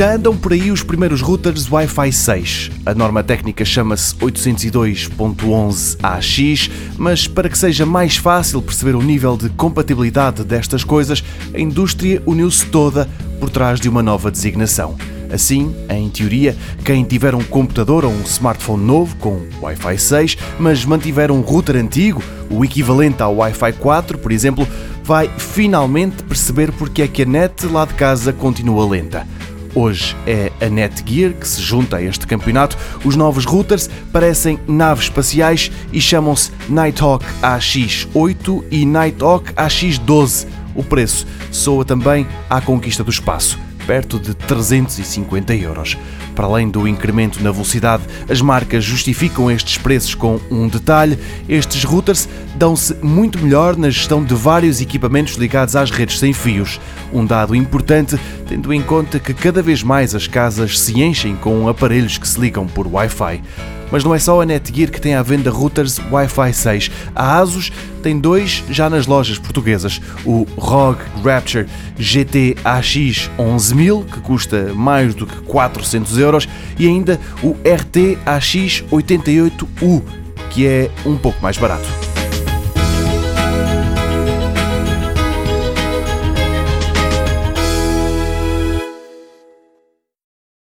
Já andam por aí os primeiros routers Wi-Fi 6. A norma técnica chama-se 802.11ax, mas para que seja mais fácil perceber o nível de compatibilidade destas coisas, a indústria uniu-se toda por trás de uma nova designação. Assim, em teoria, quem tiver um computador ou um smartphone novo com Wi-Fi 6, mas mantiver um router antigo, o equivalente ao Wi-Fi 4, por exemplo, vai finalmente perceber porque é que a net lá de casa continua lenta. Hoje é a Netgear que se junta a este campeonato. Os novos routers parecem naves espaciais e chamam-se Nighthawk AX8 e Nighthawk AX12. O preço soa também à conquista do espaço perto de 350 euros. Para além do incremento na velocidade, as marcas justificam estes preços com um detalhe: estes routers dão-se muito melhor na gestão de vários equipamentos ligados às redes sem fios. Um dado importante, tendo em conta que cada vez mais as casas se enchem com aparelhos que se ligam por Wi-Fi. Mas não é só a Netgear que tem à venda routers Wi-Fi 6. A Asus tem dois já nas lojas portuguesas: o ROG Rapture GT AX 11000, que custa mais do que 400 euros, e ainda o RT AX 88U, que é um pouco mais barato.